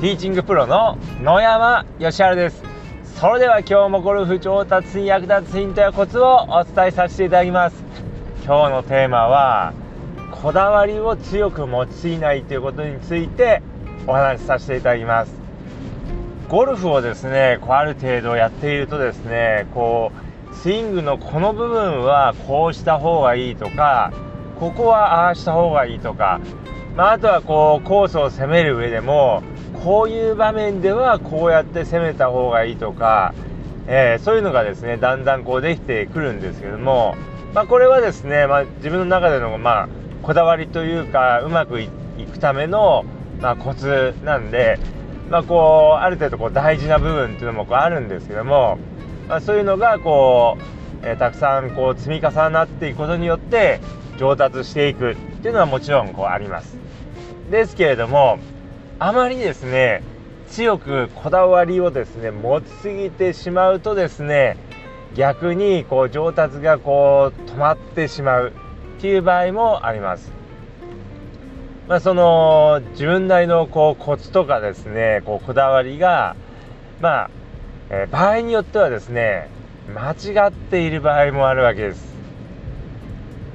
ティーチングプロの野山義晴です。それでは今日もゴルフ上達に役立つヒントやコツをお伝えさせていただきます。今日のテーマはこだわりを強く用いないということについてお話しさせていただきます。ゴルフをですねこうある程度やっているとですねこうスイングのこの部分はこうした方がいいとかここはああした方がいいとか、まあ、あとはこうコースを攻める上でもこういう場面ではこうやって攻めた方がいいとか、えー、そういうのがですねだんだんこうできてくるんですけども、まあ、これはですね、まあ、自分の中での、まあ、こだわりというかうまくいくための、まあ、コツなんで、まあ、こうある程度こう大事な部分っていうのもこうあるんですけども、まあ、そういうのがこう、えー、たくさんこう積み重なっていくことによって上達していくっていうのはもちろんこうあります。ですけれどもあまりですね強くこだわりをですね持ちすぎてしまうとですね逆にこう上達がこう止まってしまうっていう場合もあります。まあ、その自分なりのこうコツとかですねこうこだわりがまあ、えー、場合によってはですね間違っている場合もあるわけです。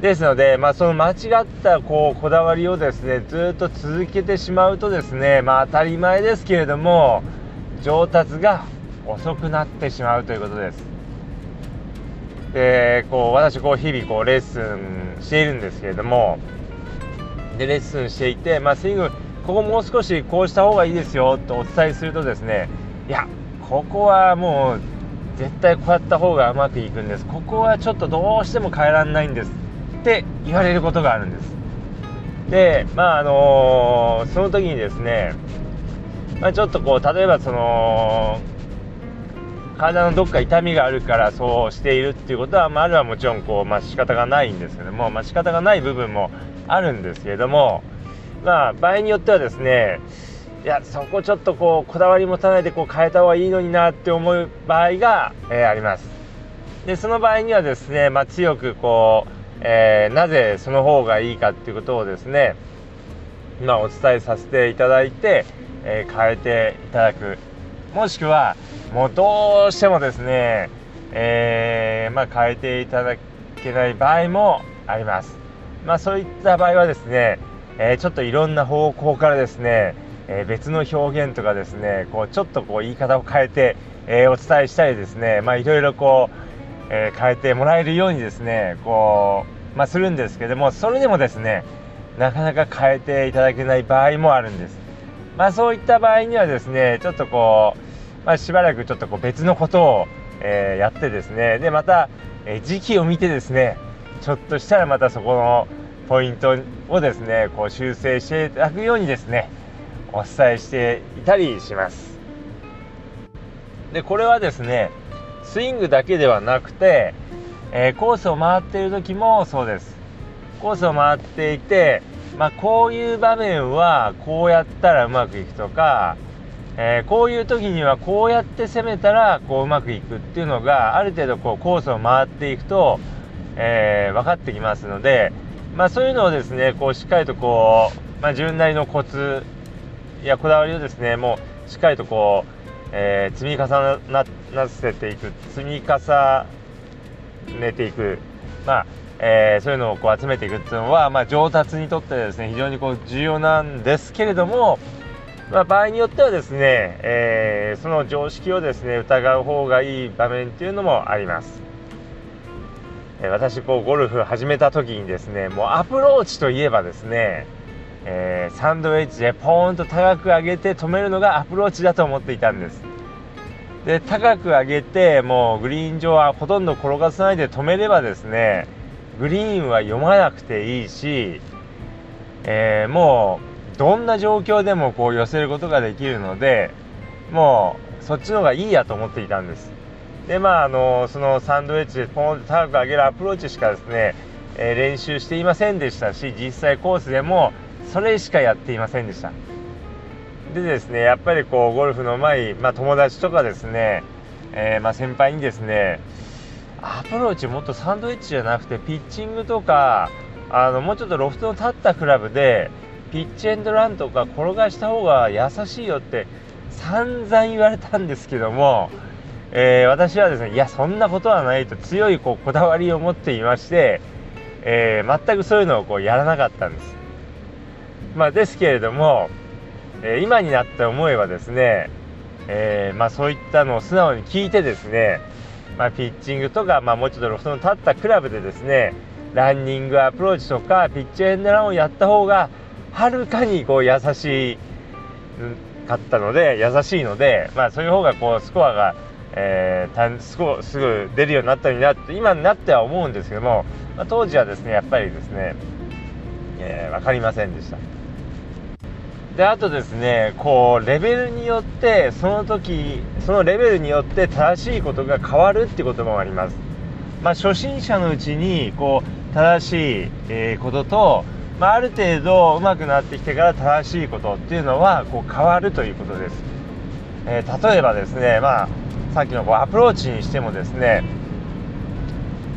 ですので、まあ、その間違ったこうこだわりをですねずっと続けてしまうとですね、まあ、当たり前ですけれども上達が遅くなってしまうということです。でこう私こう日々こうレッスンしているんですけれどもでレッスンしていて、まあ、スイングここもう少しこうした方がいいですよとお伝えするとですねいやここはもう絶対こうやった方がうまくいくんですここはちょっとどうしても変えられないんですって言われることがあるんです。でまああの、その時にですね、まあ、ちょっとこう例えばその体のどっか痛みがあるからそうしているっていうことは、まあ、あるはもちろんこう、まあ、仕方がないんですけども、まあ、仕方がない部分もあるんですけれども、まあ、場合によってはですねいやそこちょっとこうこだわり持たないでこう変えた方がいいのになって思う場合が、えー、あります。でその場合にはですね、まあ、強くこうえー、なぜその方がいいかっていうことをですね、まあ、お伝えさせていただいて、えー、変えていただく。もしくはもうどうしてもですね、えー、まあ、変えていただけない場合もあります、まあ、そういった場合はですね、えちょっといろんな方向からですね、え別の表現とかですねこうちょっとこう言い方を変えて、えお伝えしたりですね、まあ、いろいろこうえ、変えてもらえるようにですねこう、まあ、するんですけどもそれでもですねなかなか変えていただけない場合もあるんです。まあ、そういった場合にはですねちょっとこう、まあ、しばらくちょっとこう別のことを、えー、やってですねでまた、えー、時期を見てですねちょっとしたらまたそこのポイントをですねこう修正していただくようにですねお伝えしていたりします。でこれはですねスイングだけではなくて、えー、コースを回っている時もそうです。コースを回っていて、まあ、こういう場面はこうやったらうまくいくとか、えー、こういう時にはこうやって攻めたらこううまくいくっていうのがある程度こうコースを回っていくと、えー、分かってきますので、まあ、そういうのをですねこうしっかりとこう、まあ、自分なりのコツやこだわりをですねもうしっかりとこうえー、積み重なせていく積み重ねていく、まあえー、そういうのをこう集めていくっていうのは、まあ、上達にとってですね非常にこう重要なんですけれども、まあ、場合によってはですね、えー、その常識をですね疑う方がいい場面っていうのもあります。え私こうゴルフ始めた時にですねもうアプローチといえばですねえ、サンドウェッジでポーンと高く上げて止めるのがアプローチだと思っていたんですで高く上げてもうグリーン上はほとんど転がさないで止めればですねグリーンは読まなくていいし、えー、もうどんな状況でもこう寄せることができるのでもうそっちの方がいいやと思っていたんです。でまああのそのサンドウェッジでポンと高く上げるアプローチしかですね、えー、練習していませんでしたし実際コースでもそれしかやっていませんでした。でですねやっぱりこうゴルフの前、まあ、友達とかですね、えー、ま、先輩にですねアプローチもっとサンドイッチじゃなくてピッチングとかあのもうちょっとロフトの立ったクラブでピッチエンドランとか転がした方が優しいよって散々言われたんですけども、えー、私はですねいやそんなことはないと強いこうこだわりを持っていまして、えー、全くそういうのをこうやらなかったんです。まあ、ですけれども、え、今になって思えばですね、えー、まあ、そういったのを素直に聞いてですね、まあ、ピッチングとか、まあ、もうちょっとロフトの立ったクラブでですねランニングアプローチとかピッチエンドランをやった方がはるかにこう優しかったので優しいので、まあ、そういう方がこうスコアが、えー、すぐすぐ出るようになったようになって今になっては思うんですけども、まあ、当時はですねやっぱりですね、えー、分かりませんでした。であとですねこうレベルによってその時そのレベルによって正しいことが変わるってこともあります。まあ、初心者のうちにこう正しい、えことと、まあ、ある程度上手くなってきてから正しいことっていうのはこう変わるということです。えー、例えばですね、まあ、さっきのこうアプローチにしてもですね、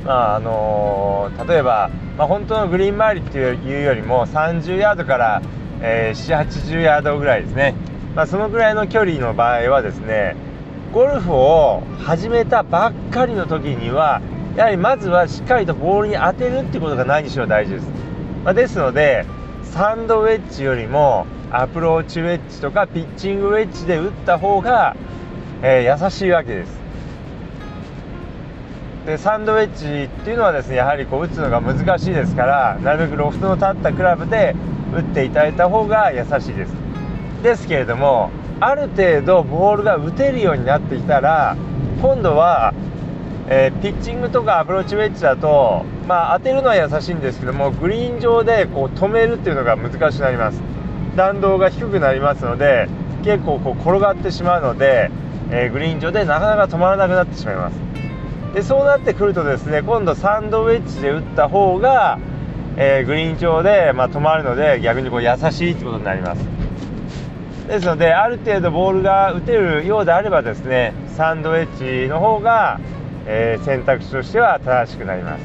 まああのー、例えば、まあ、本当のグリーン周りっていうよりも30ヤードからえー、780ヤードぐらいですね、まあ、そのぐらいの距離の場合はですねゴルフを始めたばっかりの時にはやはりまずはしっかりとボールに当てるってことが何しろ大事です、まあ、ですのでサンドウェッジよりもアプローチウェッジとかピッチングウェッジで打った方が、えー、優しいわけです。でサンドウェッジっていうのはですねやはりこう打つのが難しいですからなるべくロフトの立ったクラブで打っていただいた方が優しいです。ですけれどもある程度ボールが打てるようになってきたら今度は、えー、ピッチングとかアプローチウェッジだと、まあ、当てるのは優しいんですけどもグリーン上でこう止めるっていうのが難しくなります。弾道が低くなりますので結構こう転がってしまうので、えー、グリーン上でなかなか止まらなくなってしまいます。でそうなってくるとですね今度サンドウェッジで打った方がえー、グリーン上で、まあ、止まるので逆にこう優しいってことになります。ですのである程度ボールが打てるようであればですねサンドウェッジの方が、えー、選択肢としては正しくなります、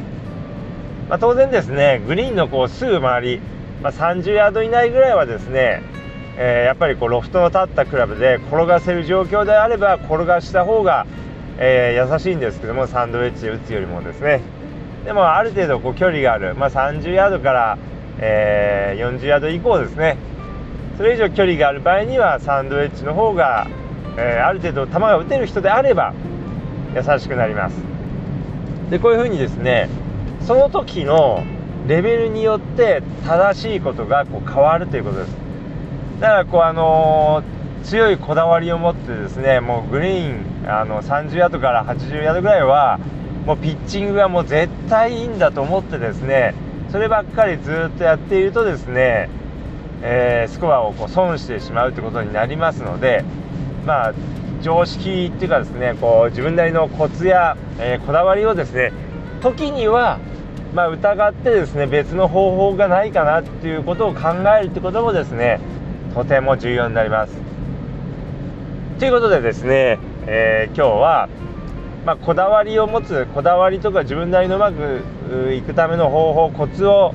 まあ、当然ですねグリーンのこうすぐ周り、まあ、30ヤード以内ぐらいはですね、えー、やっぱりこうロフトの立ったクラブで転がせる状況であれば転がした方が、え優しいんですけどもサンドウェッジで打つよりもですね。でもある程度こう距離がある、まあ、30ヤードから、えー、40ヤード以降ですね。それ以上距離がある場合にはサンドウェッジの方が、えー、ある程度球が打てる人であれば優しくなります。でこういうふうにですねその時のレベルによって正しいことがこう変わるということです。だからこうあのー、強いこだわりを持ってですねもうグリーンあの30ヤードから80ヤードぐらいはもうピッチングがもう絶対いいんだと思ってですねそればっかりずっとやっているとですね、えー、スコアをこう損してしまうということになりますのでまあ常識っていうかですねこう自分なりのコツや、えー、こだわりをですね時にはまあ、疑ってですね別の方法がないかなっていうことを考えるってこともですねとても重要になります。ということでですね、えー、今日はまあ、こだわりを持つこだわりとか自分なりのうまくいくための方法コツを、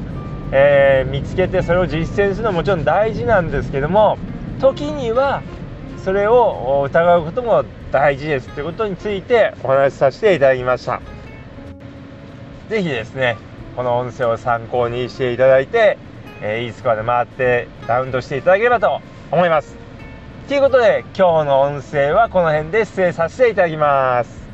えー、見つけてそれを実践するのはもちろん大事なんですけども時にはそれを疑うことも大事ですということについてお話しさせていただきました。是非ですねこの音声を参考にしていただいて、えー、いいスコアで回ってラウンドしていただければと思います。ということで今日の音声はこの辺で失礼させていただきます。